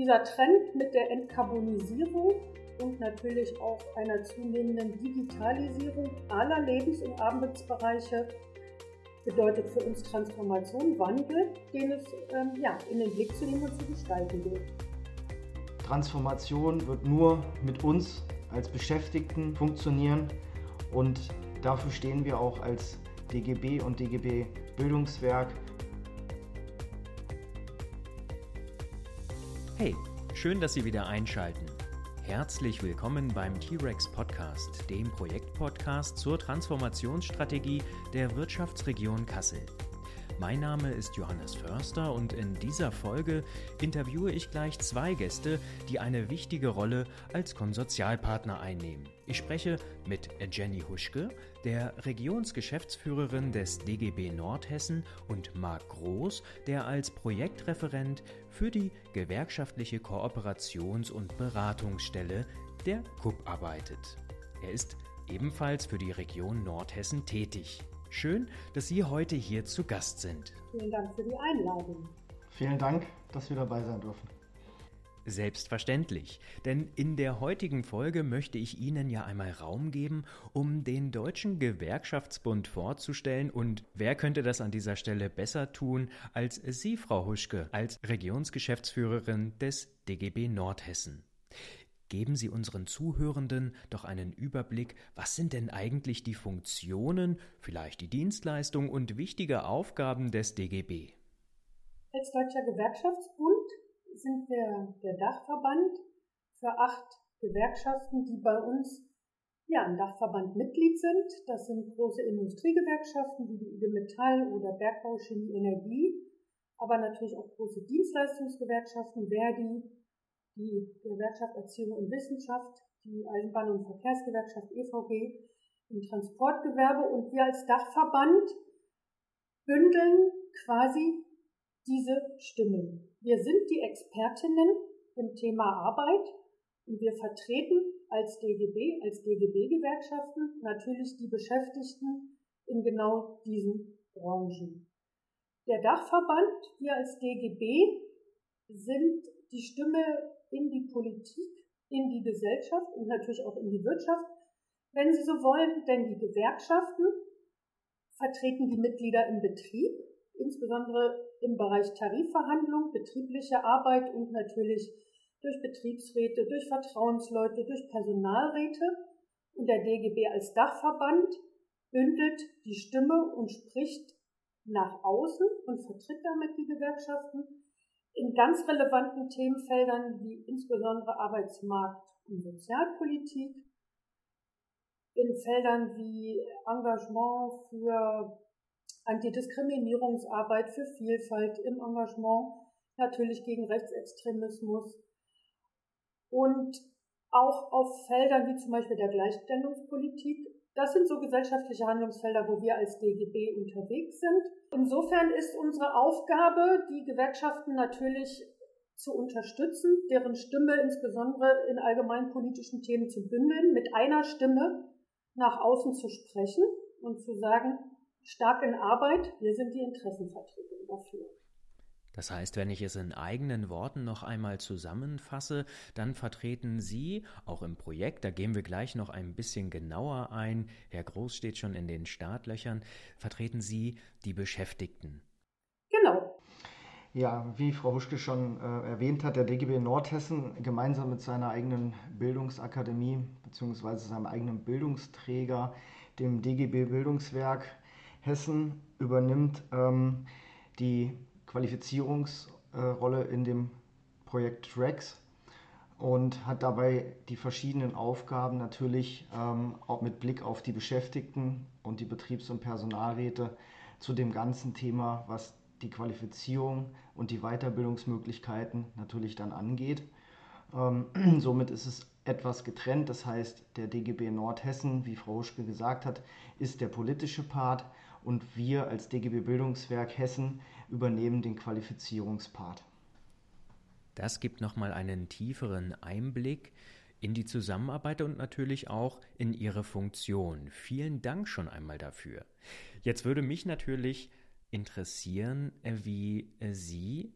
Dieser Trend mit der Entkarbonisierung und natürlich auch einer zunehmenden Digitalisierung aller Lebens- und Arbeitsbereiche bedeutet für uns Transformation, Wandel, den es ähm, ja, in den Blick zu nehmen und zu gestalten gilt. Transformation wird nur mit uns als Beschäftigten funktionieren und dafür stehen wir auch als DGB und DGB Bildungswerk. Hey, schön, dass Sie wieder einschalten. Herzlich willkommen beim T-Rex Podcast, dem Projektpodcast zur Transformationsstrategie der Wirtschaftsregion Kassel. Mein Name ist Johannes Förster und in dieser Folge interviewe ich gleich zwei Gäste, die eine wichtige Rolle als Konsortialpartner einnehmen. Ich spreche mit Jenny Huschke, der Regionsgeschäftsführerin des DGB Nordhessen und Marc Groß, der als Projektreferent für die gewerkschaftliche Kooperations- und Beratungsstelle der KUB arbeitet. Er ist ebenfalls für die Region Nordhessen tätig. Schön, dass Sie heute hier zu Gast sind. Vielen Dank für die Einladung. Vielen Dank, dass wir dabei sein dürfen. Selbstverständlich, denn in der heutigen Folge möchte ich Ihnen ja einmal Raum geben, um den Deutschen Gewerkschaftsbund vorzustellen und wer könnte das an dieser Stelle besser tun als Sie, Frau Huschke, als Regionsgeschäftsführerin des DGB Nordhessen. Geben Sie unseren Zuhörenden doch einen Überblick, was sind denn eigentlich die Funktionen, vielleicht die Dienstleistungen und wichtige Aufgaben des DGB? Als Deutscher Gewerkschaftsbund sind wir der Dachverband für acht Gewerkschaften, die bei uns ja, im Dachverband Mitglied sind. Das sind große Industriegewerkschaften wie die IG Metall oder Bergbau, Chemie, Energie, aber natürlich auch große Dienstleistungsgewerkschaften, Verdi, die Gewerkschaft Erziehung und Wissenschaft, die Eisenbahn- und Verkehrsgewerkschaft EVG im Transportgewerbe und wir als Dachverband bündeln quasi diese Stimmen. Wir sind die Expertinnen im Thema Arbeit und wir vertreten als DGB, als DGB-Gewerkschaften natürlich die Beschäftigten in genau diesen Branchen. Der Dachverband, wir als DGB sind die Stimme in die Politik, in die Gesellschaft und natürlich auch in die Wirtschaft, wenn Sie so wollen, denn die Gewerkschaften vertreten die Mitglieder im Betrieb, insbesondere im Bereich Tarifverhandlung, betriebliche Arbeit und natürlich durch Betriebsräte, durch Vertrauensleute, durch Personalräte. Und der DGB als Dachverband bündelt die Stimme und spricht nach außen und vertritt damit die Gewerkschaften in ganz relevanten Themenfeldern wie insbesondere Arbeitsmarkt und Sozialpolitik, in Feldern wie Engagement für Antidiskriminierungsarbeit, für Vielfalt im Engagement, natürlich gegen Rechtsextremismus. Und auch auf Feldern wie zum Beispiel der Gleichstellungspolitik das sind so gesellschaftliche Handlungsfelder, wo wir als DGB unterwegs sind. Insofern ist unsere Aufgabe, die Gewerkschaften natürlich zu unterstützen, deren Stimme insbesondere in allgemeinpolitischen Themen zu bündeln, mit einer Stimme nach außen zu sprechen und zu sagen, stark in Arbeit, wir sind die Interessenvertretung dafür. Das heißt, wenn ich es in eigenen Worten noch einmal zusammenfasse, dann vertreten Sie, auch im Projekt, da gehen wir gleich noch ein bisschen genauer ein, Herr Groß steht schon in den Startlöchern, vertreten Sie die Beschäftigten. Genau. Ja, wie Frau Huschke schon äh, erwähnt hat, der DGB Nordhessen gemeinsam mit seiner eigenen Bildungsakademie bzw. seinem eigenen Bildungsträger, dem DGB Bildungswerk Hessen, übernimmt ähm, die Qualifizierungsrolle in dem Projekt Rex und hat dabei die verschiedenen Aufgaben natürlich ähm, auch mit Blick auf die Beschäftigten und die Betriebs- und Personalräte zu dem ganzen Thema, was die Qualifizierung und die Weiterbildungsmöglichkeiten natürlich dann angeht. Ähm, somit ist es etwas getrennt, das heißt, der DGB Nordhessen, wie Frau Huschke gesagt hat, ist der politische Part und wir als DGB Bildungswerk Hessen übernehmen den Qualifizierungspart. Das gibt nochmal einen tieferen Einblick in die Zusammenarbeit und natürlich auch in Ihre Funktion. Vielen Dank schon einmal dafür. Jetzt würde mich natürlich interessieren, wie Sie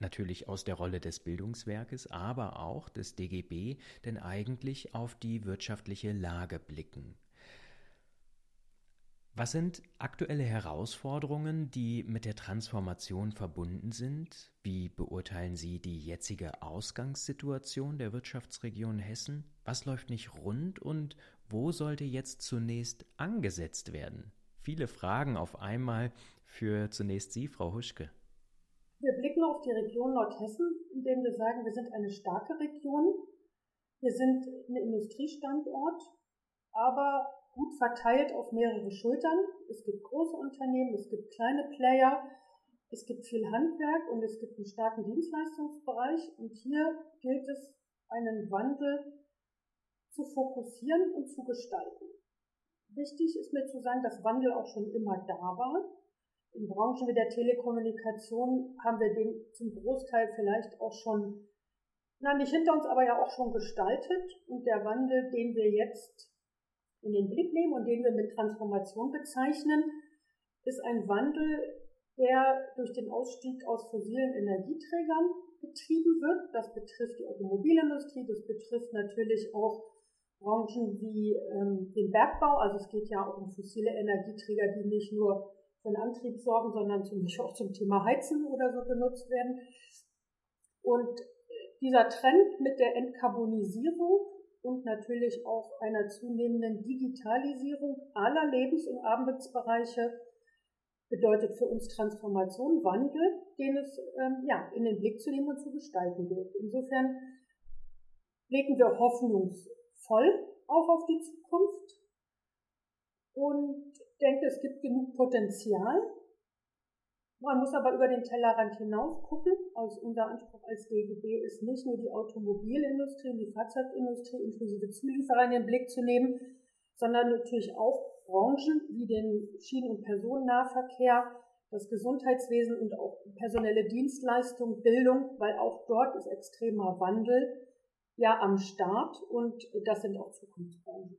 natürlich aus der Rolle des Bildungswerkes, aber auch des DGB, denn eigentlich auf die wirtschaftliche Lage blicken. Was sind aktuelle Herausforderungen, die mit der Transformation verbunden sind? Wie beurteilen Sie die jetzige Ausgangssituation der Wirtschaftsregion Hessen? Was läuft nicht rund und wo sollte jetzt zunächst angesetzt werden? Viele Fragen auf einmal für zunächst Sie, Frau Huschke. Wir blicken auf die Region Nordhessen, indem wir sagen, wir sind eine starke Region. Wir sind ein Industriestandort, aber gut verteilt auf mehrere Schultern. Es gibt große Unternehmen, es gibt kleine Player, es gibt viel Handwerk und es gibt einen starken Dienstleistungsbereich. Und hier gilt es, einen Wandel zu fokussieren und zu gestalten. Wichtig ist mir zu sagen, dass Wandel auch schon immer da war. In Branchen wie der Telekommunikation haben wir den zum Großteil vielleicht auch schon, na nicht hinter uns, aber ja auch schon gestaltet. Und der Wandel, den wir jetzt in den Blick nehmen und den wir mit Transformation bezeichnen, ist ein Wandel, der durch den Ausstieg aus fossilen Energieträgern betrieben wird. Das betrifft die Automobilindustrie, das betrifft natürlich auch Branchen wie ähm, den Bergbau. Also es geht ja auch um fossile Energieträger, die nicht nur für den Antrieb sorgen, sondern zum Beispiel auch zum Thema Heizen oder so genutzt werden. Und dieser Trend mit der Entkarbonisierung und natürlich auch einer zunehmenden Digitalisierung aller Lebens- und Arbeitsbereiche bedeutet für uns Transformation, Wandel, den es ähm, ja, in den Blick zu nehmen und zu gestalten gilt. Insofern blicken wir hoffnungsvoll auch auf die Zukunft und denke, es gibt genug Potenzial, man muss aber über den Tellerrand hinaus gucken. Also unser Anspruch als DGB ist nicht nur die Automobilindustrie und die Fahrzeugindustrie inklusive Zulieferer in den Blick zu nehmen, sondern natürlich auch Branchen wie den Schienen- und Personennahverkehr, das Gesundheitswesen und auch personelle Dienstleistung, Bildung, weil auch dort ist extremer Wandel ja am Start und das sind auch Zukunftsbranchen.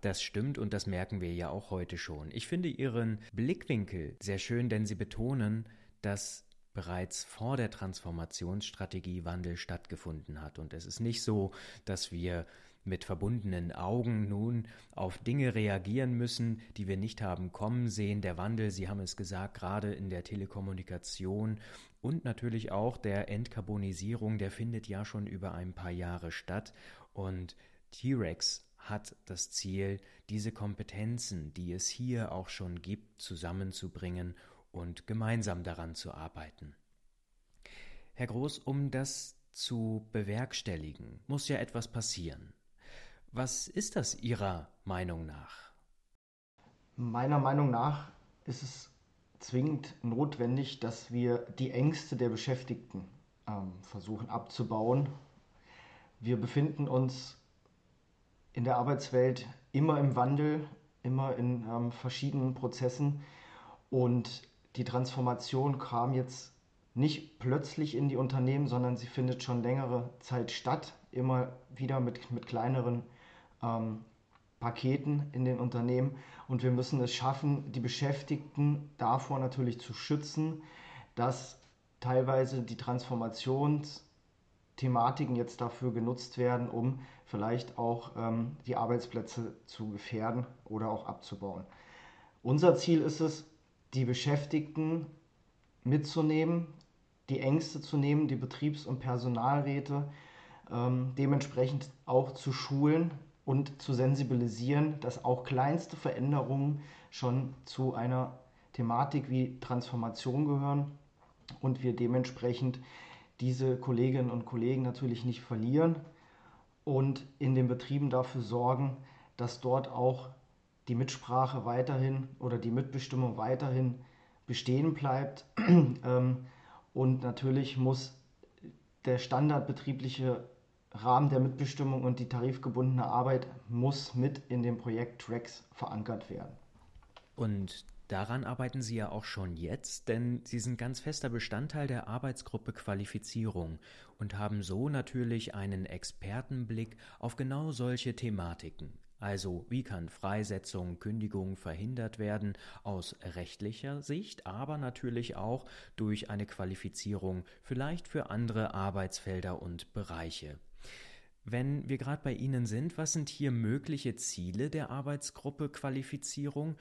Das stimmt und das merken wir ja auch heute schon. Ich finde Ihren Blickwinkel sehr schön, denn Sie betonen, dass bereits vor der Transformationsstrategie Wandel stattgefunden hat. Und es ist nicht so, dass wir mit verbundenen Augen nun auf Dinge reagieren müssen, die wir nicht haben kommen sehen. Der Wandel, Sie haben es gesagt, gerade in der Telekommunikation und natürlich auch der Entkarbonisierung, der findet ja schon über ein paar Jahre statt. Und T-Rex hat das Ziel, diese Kompetenzen, die es hier auch schon gibt, zusammenzubringen und gemeinsam daran zu arbeiten. Herr Groß, um das zu bewerkstelligen, muss ja etwas passieren. Was ist das Ihrer Meinung nach? Meiner Meinung nach ist es zwingend notwendig, dass wir die Ängste der Beschäftigten ähm, versuchen abzubauen. Wir befinden uns in der Arbeitswelt immer im Wandel, immer in ähm, verschiedenen Prozessen. Und die Transformation kam jetzt nicht plötzlich in die Unternehmen, sondern sie findet schon längere Zeit statt, immer wieder mit, mit kleineren ähm, Paketen in den Unternehmen. Und wir müssen es schaffen, die Beschäftigten davor natürlich zu schützen, dass teilweise die Transformationsthematiken jetzt dafür genutzt werden, um vielleicht auch ähm, die Arbeitsplätze zu gefährden oder auch abzubauen. Unser Ziel ist es, die Beschäftigten mitzunehmen, die Ängste zu nehmen, die Betriebs- und Personalräte ähm, dementsprechend auch zu schulen und zu sensibilisieren, dass auch kleinste Veränderungen schon zu einer Thematik wie Transformation gehören und wir dementsprechend diese Kolleginnen und Kollegen natürlich nicht verlieren, und in den Betrieben dafür sorgen, dass dort auch die Mitsprache weiterhin oder die Mitbestimmung weiterhin bestehen bleibt. Ähm, und natürlich muss der standardbetriebliche Rahmen der Mitbestimmung und die tarifgebundene Arbeit muss mit in dem Projekt Tracks verankert werden. Und Daran arbeiten Sie ja auch schon jetzt, denn Sie sind ganz fester Bestandteil der Arbeitsgruppe Qualifizierung und haben so natürlich einen Expertenblick auf genau solche Thematiken. Also wie kann Freisetzung, Kündigung verhindert werden aus rechtlicher Sicht, aber natürlich auch durch eine Qualifizierung vielleicht für andere Arbeitsfelder und Bereiche. Wenn wir gerade bei Ihnen sind, was sind hier mögliche Ziele der Arbeitsgruppe Qualifizierung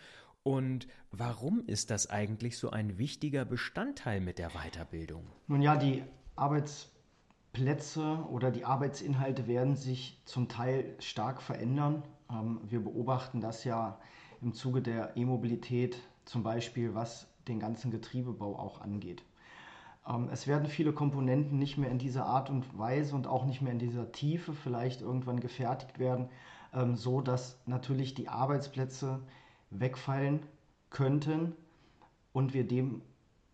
und warum ist das eigentlich so ein wichtiger Bestandteil mit der Weiterbildung? Nun ja, die Arbeitsplätze oder die Arbeitsinhalte werden sich zum Teil stark verändern. Ähm, wir beobachten das ja im Zuge der E-Mobilität, zum Beispiel was den ganzen Getriebebau auch angeht. Ähm, es werden viele Komponenten nicht mehr in dieser Art und Weise und auch nicht mehr in dieser Tiefe vielleicht irgendwann gefertigt werden, ähm, so dass natürlich die Arbeitsplätze wegfallen könnten und wir dem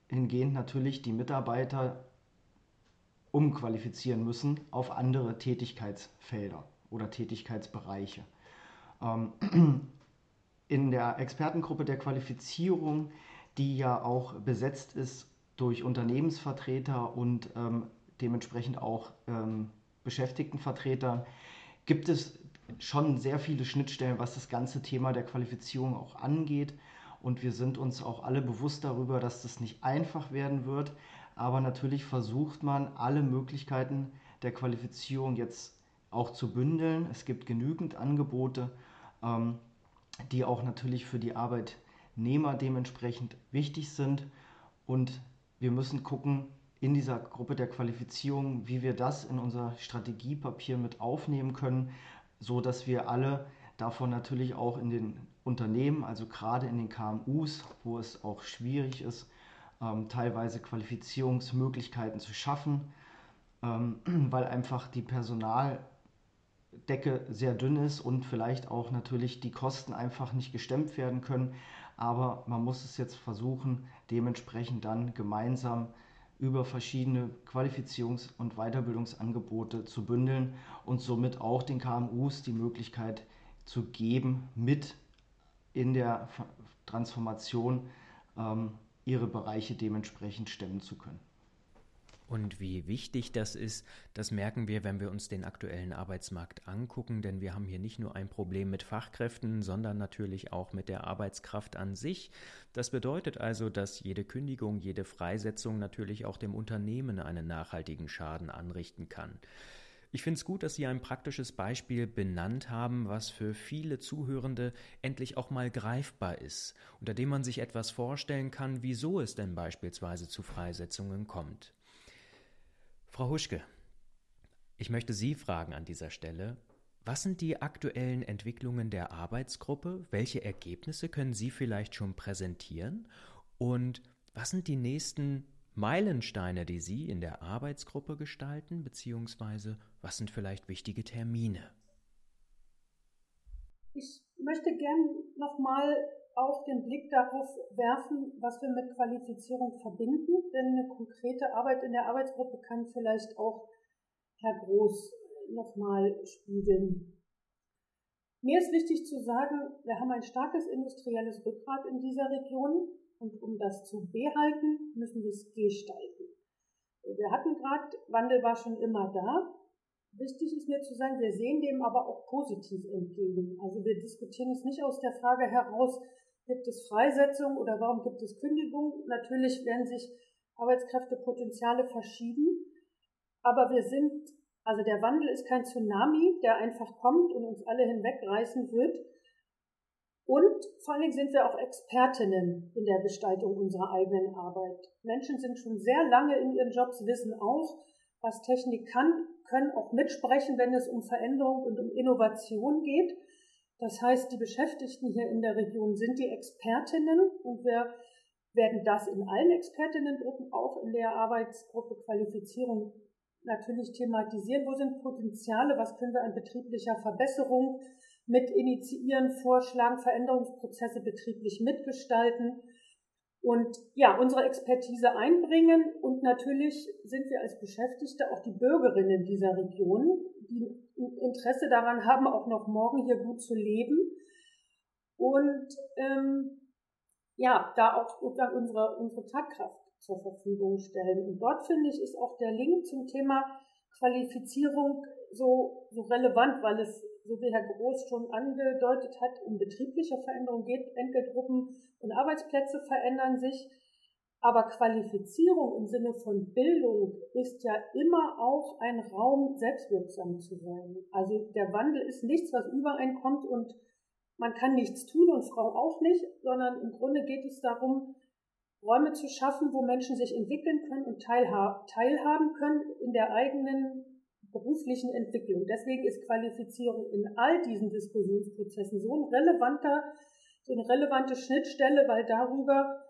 hingehend natürlich die Mitarbeiter umqualifizieren müssen auf andere Tätigkeitsfelder oder Tätigkeitsbereiche. Ähm, in der Expertengruppe der Qualifizierung, die ja auch besetzt ist durch Unternehmensvertreter und ähm, dementsprechend auch ähm, Beschäftigtenvertreter, gibt es schon sehr viele Schnittstellen, was das ganze Thema der Qualifizierung auch angeht. Und wir sind uns auch alle bewusst darüber, dass das nicht einfach werden wird. Aber natürlich versucht man, alle Möglichkeiten der Qualifizierung jetzt auch zu bündeln. Es gibt genügend Angebote, ähm, die auch natürlich für die Arbeitnehmer dementsprechend wichtig sind. Und wir müssen gucken in dieser Gruppe der Qualifizierung, wie wir das in unser Strategiepapier mit aufnehmen können, so dass wir alle davon natürlich auch in den Unternehmen, also gerade in den KMUs, wo es auch schwierig ist, ähm, teilweise Qualifizierungsmöglichkeiten zu schaffen, ähm, weil einfach die Personaldecke sehr dünn ist und vielleicht auch natürlich die Kosten einfach nicht gestemmt werden können. Aber man muss es jetzt versuchen, dementsprechend dann gemeinsam über verschiedene Qualifizierungs- und Weiterbildungsangebote zu bündeln und somit auch den KMUs die Möglichkeit zu geben, mit in der Transformation ähm, ihre Bereiche dementsprechend stemmen zu können. Und wie wichtig das ist, das merken wir, wenn wir uns den aktuellen Arbeitsmarkt angucken, denn wir haben hier nicht nur ein Problem mit Fachkräften, sondern natürlich auch mit der Arbeitskraft an sich. Das bedeutet also, dass jede Kündigung, jede Freisetzung natürlich auch dem Unternehmen einen nachhaltigen Schaden anrichten kann. Ich finde es gut, dass Sie ein praktisches Beispiel benannt haben, was für viele Zuhörende endlich auch mal greifbar ist, unter dem man sich etwas vorstellen kann, wieso es denn beispielsweise zu Freisetzungen kommt. Frau Huschke, ich möchte Sie fragen an dieser Stelle, was sind die aktuellen Entwicklungen der Arbeitsgruppe? Welche Ergebnisse können Sie vielleicht schon präsentieren? Und was sind die nächsten Meilensteine, die Sie in der Arbeitsgruppe gestalten, beziehungsweise was sind vielleicht wichtige Termine? Ich möchte gern nochmal auch den Blick darauf werfen, was wir mit Qualifizierung verbinden, denn eine konkrete Arbeit in der Arbeitsgruppe kann vielleicht auch Herr Groß nochmal spiegeln. Mir ist wichtig zu sagen, wir haben ein starkes industrielles Rückgrat in dieser Region. Und um das zu behalten, müssen wir es gestalten. Wir hatten gerade, Wandel war schon immer da. Wichtig ist mir zu sagen, wir sehen dem aber auch positiv entgegen. Also wir diskutieren es nicht aus der Frage heraus, gibt es Freisetzung oder warum gibt es Kündigung. Natürlich werden sich Arbeitskräftepotenziale verschieben, aber wir sind, also der Wandel ist kein Tsunami, der einfach kommt und uns alle hinwegreißen wird, und vor allen Dingen sind wir auch Expertinnen in der Gestaltung unserer eigenen Arbeit. Menschen sind schon sehr lange in ihren Jobs, wissen auch, was Technik kann, können auch mitsprechen, wenn es um Veränderung und um Innovation geht. Das heißt, die Beschäftigten hier in der Region sind die Expertinnen und wir werden das in allen Expertinnengruppen, auch in der Arbeitsgruppe Qualifizierung natürlich thematisieren. Wo sind Potenziale? Was können wir an betrieblicher Verbesserung mit initiieren, vorschlagen, Veränderungsprozesse betrieblich mitgestalten und ja, unsere Expertise einbringen. Und natürlich sind wir als Beschäftigte auch die Bürgerinnen dieser Region, die Interesse daran haben, auch noch morgen hier gut zu leben. Und ähm, ja, da auch sozusagen unsere, unsere Tatkraft zur Verfügung stellen. Und dort finde ich, ist auch der Link zum Thema Qualifizierung so, so relevant, weil es so wie Herr Groß schon angedeutet hat, um betriebliche Veränderungen geht. Entgeltgruppen und Arbeitsplätze verändern sich. Aber Qualifizierung im Sinne von Bildung ist ja immer auch ein Raum, selbstwirksam zu sein. Also der Wandel ist nichts, was übereinkommt und man kann nichts tun und Frau auch nicht, sondern im Grunde geht es darum, Räume zu schaffen, wo Menschen sich entwickeln können und teilhaben können in der eigenen beruflichen Entwicklung. Deswegen ist Qualifizierung in all diesen Diskussionsprozessen so ein relevanter, so eine relevante Schnittstelle, weil darüber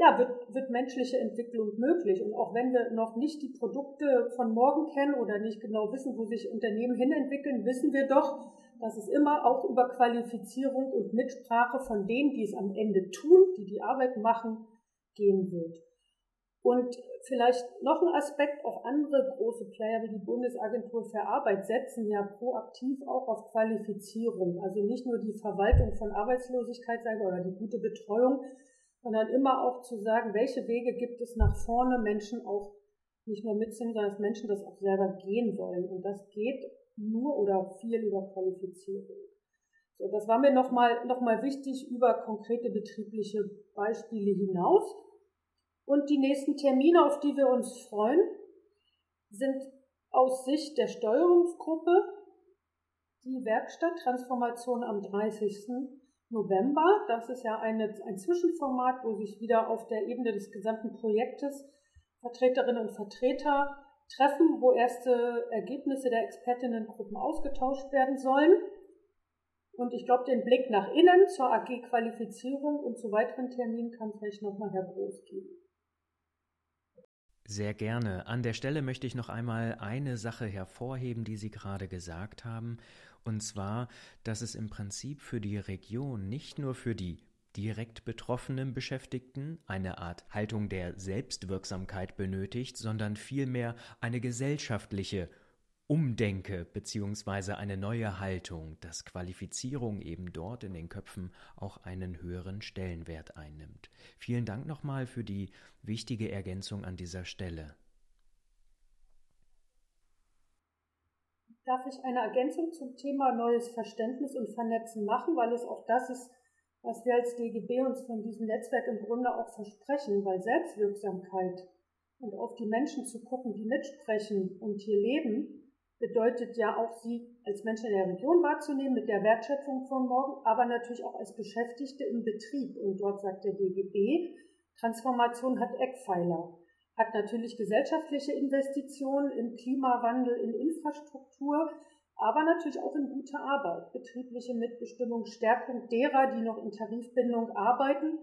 ja, wird, wird menschliche Entwicklung möglich. Und auch wenn wir noch nicht die Produkte von morgen kennen oder nicht genau wissen, wo sich Unternehmen hinentwickeln, wissen wir doch, dass es immer auch über Qualifizierung und Mitsprache von denen, die es am Ende tun, die die Arbeit machen, gehen wird. Und vielleicht noch ein Aspekt, auch andere große Player wie die Bundesagentur für Arbeit setzen ja proaktiv auch auf Qualifizierung. Also nicht nur die Verwaltung von Arbeitslosigkeit oder die gute Betreuung, sondern immer auch zu sagen, welche Wege gibt es nach vorne, Menschen auch nicht nur mitzunehmen, sondern dass Menschen das auch selber gehen wollen. Und das geht nur oder viel über Qualifizierung. So, das war mir nochmal noch mal wichtig über konkrete betriebliche Beispiele hinaus. Und die nächsten Termine, auf die wir uns freuen, sind aus Sicht der Steuerungsgruppe die Werkstatt Transformation am 30. November. Das ist ja eine, ein Zwischenformat, wo sich wieder auf der Ebene des gesamten Projektes Vertreterinnen und Vertreter treffen, wo erste Ergebnisse der Expertinnengruppen ausgetauscht werden sollen. Und ich glaube, den Blick nach innen zur AG-Qualifizierung und zu weiteren Terminen kann vielleicht nochmal Herr Groß geben. Sehr gerne. An der Stelle möchte ich noch einmal eine Sache hervorheben, die Sie gerade gesagt haben, und zwar, dass es im Prinzip für die Region nicht nur für die direkt betroffenen Beschäftigten eine Art Haltung der Selbstwirksamkeit benötigt, sondern vielmehr eine gesellschaftliche Umdenke bzw. eine neue Haltung, dass Qualifizierung eben dort in den Köpfen auch einen höheren Stellenwert einnimmt. Vielen Dank nochmal für die wichtige Ergänzung an dieser Stelle. Darf ich eine Ergänzung zum Thema neues Verständnis und Vernetzen machen, weil es auch das ist, was wir als DGB uns von diesem Netzwerk im Grunde auch versprechen, weil Selbstwirksamkeit und auf die Menschen zu gucken, die mitsprechen und hier leben, bedeutet ja auch, sie als Menschen in der Region wahrzunehmen mit der Wertschätzung von morgen, aber natürlich auch als Beschäftigte im Betrieb. Und dort sagt der DGB, Transformation hat Eckpfeiler, hat natürlich gesellschaftliche Investitionen im Klimawandel, in Infrastruktur, aber natürlich auch in gute Arbeit, betriebliche Mitbestimmung, Stärkung derer, die noch in Tarifbindung arbeiten,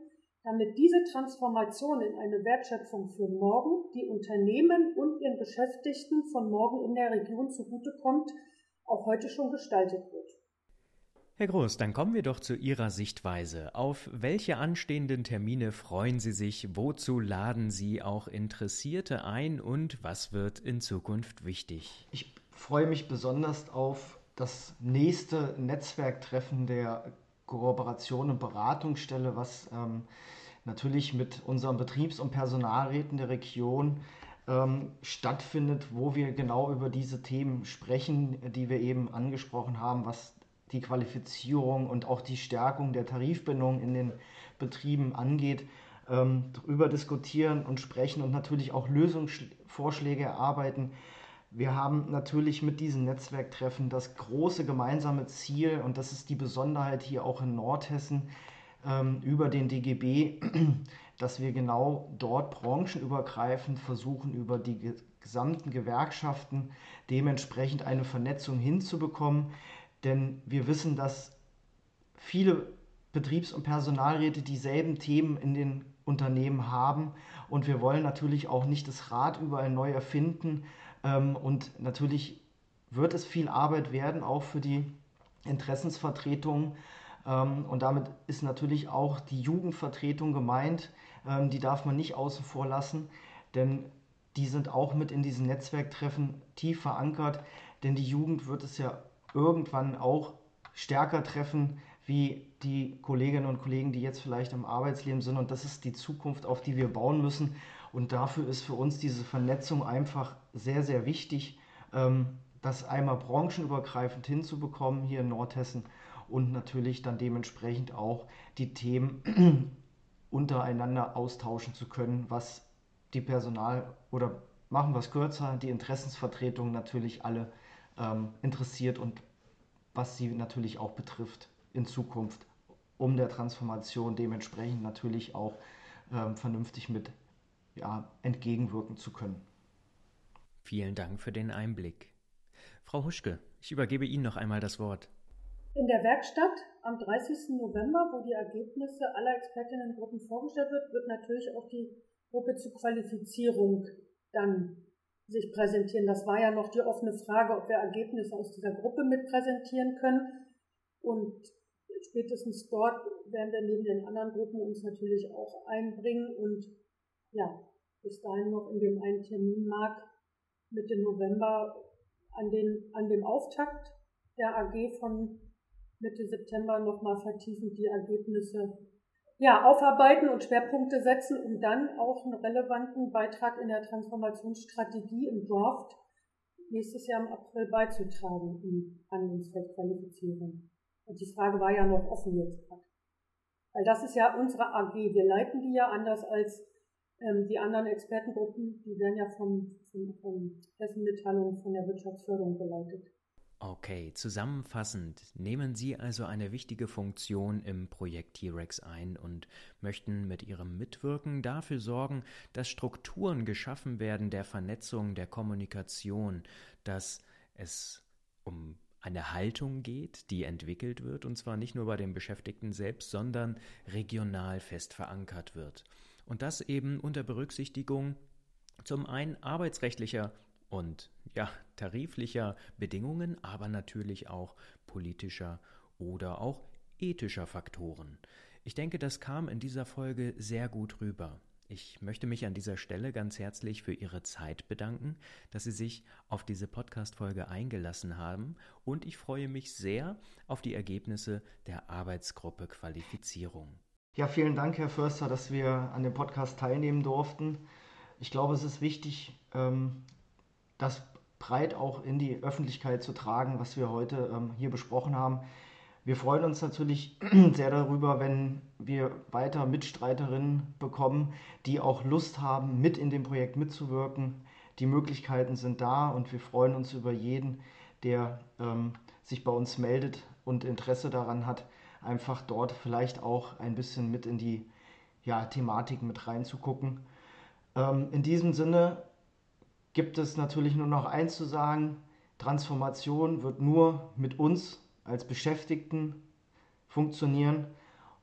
damit diese Transformation in eine Wertschöpfung für morgen, die Unternehmen und ihren Beschäftigten von morgen in der Region zugutekommt, auch heute schon gestaltet wird. Herr Groß, dann kommen wir doch zu Ihrer Sichtweise. Auf welche anstehenden Termine freuen Sie sich? Wozu laden Sie auch Interessierte ein? Und was wird in Zukunft wichtig? Ich freue mich besonders auf das nächste Netzwerktreffen der Kooperation und Beratungsstelle, was ähm, natürlich mit unseren Betriebs- und Personalräten der Region ähm, stattfindet, wo wir genau über diese Themen sprechen, die wir eben angesprochen haben, was die Qualifizierung und auch die Stärkung der Tarifbindung in den Betrieben angeht, ähm, darüber diskutieren und sprechen und natürlich auch Lösungsvorschläge erarbeiten. Wir haben natürlich mit diesen Netzwerktreffen das große gemeinsame Ziel, und das ist die Besonderheit hier auch in Nordhessen ähm, über den DGB, dass wir genau dort branchenübergreifend versuchen, über die gesamten Gewerkschaften dementsprechend eine Vernetzung hinzubekommen. Denn wir wissen, dass viele Betriebs- und Personalräte dieselben Themen in den Unternehmen haben. Und wir wollen natürlich auch nicht das Rad überall neu erfinden. Ähm, und natürlich wird es viel Arbeit werden, auch für die Interessensvertretungen. Ähm, und damit ist natürlich auch die Jugendvertretung gemeint. Ähm, die darf man nicht außen vor lassen, denn die sind auch mit in diesen Netzwerktreffen tief verankert. Denn die Jugend wird es ja irgendwann auch stärker treffen wie die Kolleginnen und Kollegen, die jetzt vielleicht im Arbeitsleben sind. Und das ist die Zukunft, auf die wir bauen müssen. Und dafür ist für uns diese Vernetzung einfach sehr, sehr wichtig, ähm, das einmal branchenübergreifend hinzubekommen hier in Nordhessen und natürlich dann dementsprechend auch die Themen untereinander austauschen zu können, was die Personal oder machen wir es kürzer, die Interessensvertretungen natürlich alle ähm, interessiert und was sie natürlich auch betrifft in Zukunft, um der Transformation dementsprechend natürlich auch ähm, vernünftig mit ja, entgegenwirken zu können. Vielen Dank für den Einblick. Frau Huschke, ich übergebe Ihnen noch einmal das Wort. In der Werkstatt am 30. November, wo die Ergebnisse aller Expertinnengruppen vorgestellt wird, wird natürlich auch die Gruppe zur Qualifizierung dann sich präsentieren. Das war ja noch die offene Frage, ob wir Ergebnisse aus dieser Gruppe mit präsentieren können. Und spätestens dort werden wir neben den anderen Gruppen uns natürlich auch einbringen und ja, bis dahin noch in dem einen Terminmarkt Mitte November an, den, an dem Auftakt der AG von Mitte September nochmal vertiefend die Ergebnisse ja, aufarbeiten und Schwerpunkte setzen, um dann auch einen relevanten Beitrag in der Transformationsstrategie im Draft nächstes Jahr im April beizutragen in Handlungsfeldqualifizierung. Und die Frage war ja noch offen jetzt gerade. Weil das ist ja unsere AG. Wir leiten die ja anders als ähm, die anderen Expertengruppen. Die werden ja von, von, von Hessen-Mitteilung von der Wirtschaftsförderung geleitet. Okay, zusammenfassend nehmen Sie also eine wichtige Funktion im Projekt T-Rex ein und möchten mit Ihrem Mitwirken dafür sorgen, dass Strukturen geschaffen werden der Vernetzung, der Kommunikation, dass es um eine Haltung geht, die entwickelt wird, und zwar nicht nur bei den Beschäftigten selbst, sondern regional fest verankert wird. Und das eben unter Berücksichtigung zum einen arbeitsrechtlicher und ja, tariflicher Bedingungen, aber natürlich auch politischer oder auch ethischer Faktoren. Ich denke, das kam in dieser Folge sehr gut rüber. Ich möchte mich an dieser Stelle ganz herzlich für Ihre Zeit bedanken, dass Sie sich auf diese Podcast-Folge eingelassen haben und ich freue mich sehr auf die Ergebnisse der Arbeitsgruppe Qualifizierung. Ja, vielen Dank, Herr Förster, dass wir an dem Podcast teilnehmen durften. Ich glaube, es ist wichtig, ähm, das breit auch in die Öffentlichkeit zu tragen, was wir heute ähm, hier besprochen haben. Wir freuen uns natürlich sehr darüber, wenn wir weiter Mitstreiterinnen bekommen, die auch Lust haben, mit in dem Projekt mitzuwirken. Die Möglichkeiten sind da und wir freuen uns über jeden, der ähm, sich bei uns meldet und Interesse daran hat, einfach dort vielleicht auch ein bisschen mit in die ja, Thematik mit reinzugucken. Ähm, in diesem Sinne gibt es natürlich nur noch eins zu sagen, Transformation wird nur mit uns als Beschäftigten funktionieren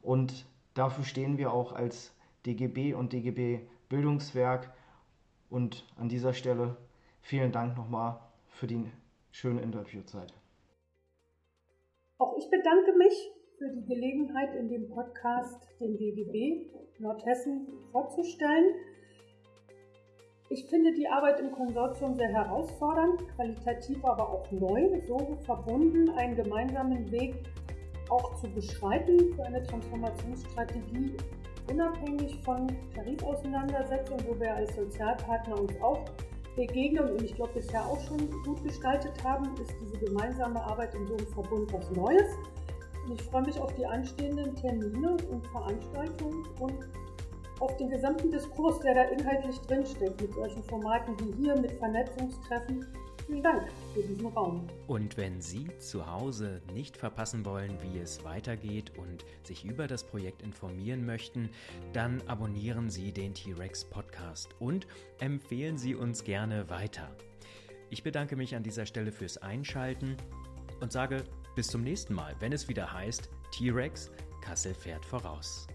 und dafür stehen wir auch als DGB und DGB Bildungswerk und an dieser Stelle vielen Dank nochmal für die schöne Interviewzeit. Auch ich bedanke mich für die Gelegenheit, in dem Podcast den DGB Nordhessen vorzustellen. Ich finde die Arbeit im Konsortium sehr herausfordernd, qualitativ aber auch neu, so verbunden, einen gemeinsamen Weg auch zu beschreiten für eine Transformationsstrategie, unabhängig von Tarifauseinandersetzungen, wo wir als Sozialpartner uns auch begegnen und ich glaube bisher auch schon gut gestaltet haben, ist diese gemeinsame Arbeit in so einem Verbund was Neues. Ich freue mich auf die anstehenden Termine und Veranstaltungen und auf den gesamten Diskurs, der da inhaltlich drinsteckt, mit solchen Formaten wie hier, mit Vernetzungstreffen. Vielen Dank für diesen Raum. Und wenn Sie zu Hause nicht verpassen wollen, wie es weitergeht und sich über das Projekt informieren möchten, dann abonnieren Sie den T-Rex Podcast und empfehlen Sie uns gerne weiter. Ich bedanke mich an dieser Stelle fürs Einschalten und sage bis zum nächsten Mal, wenn es wieder heißt T-Rex, Kassel fährt voraus.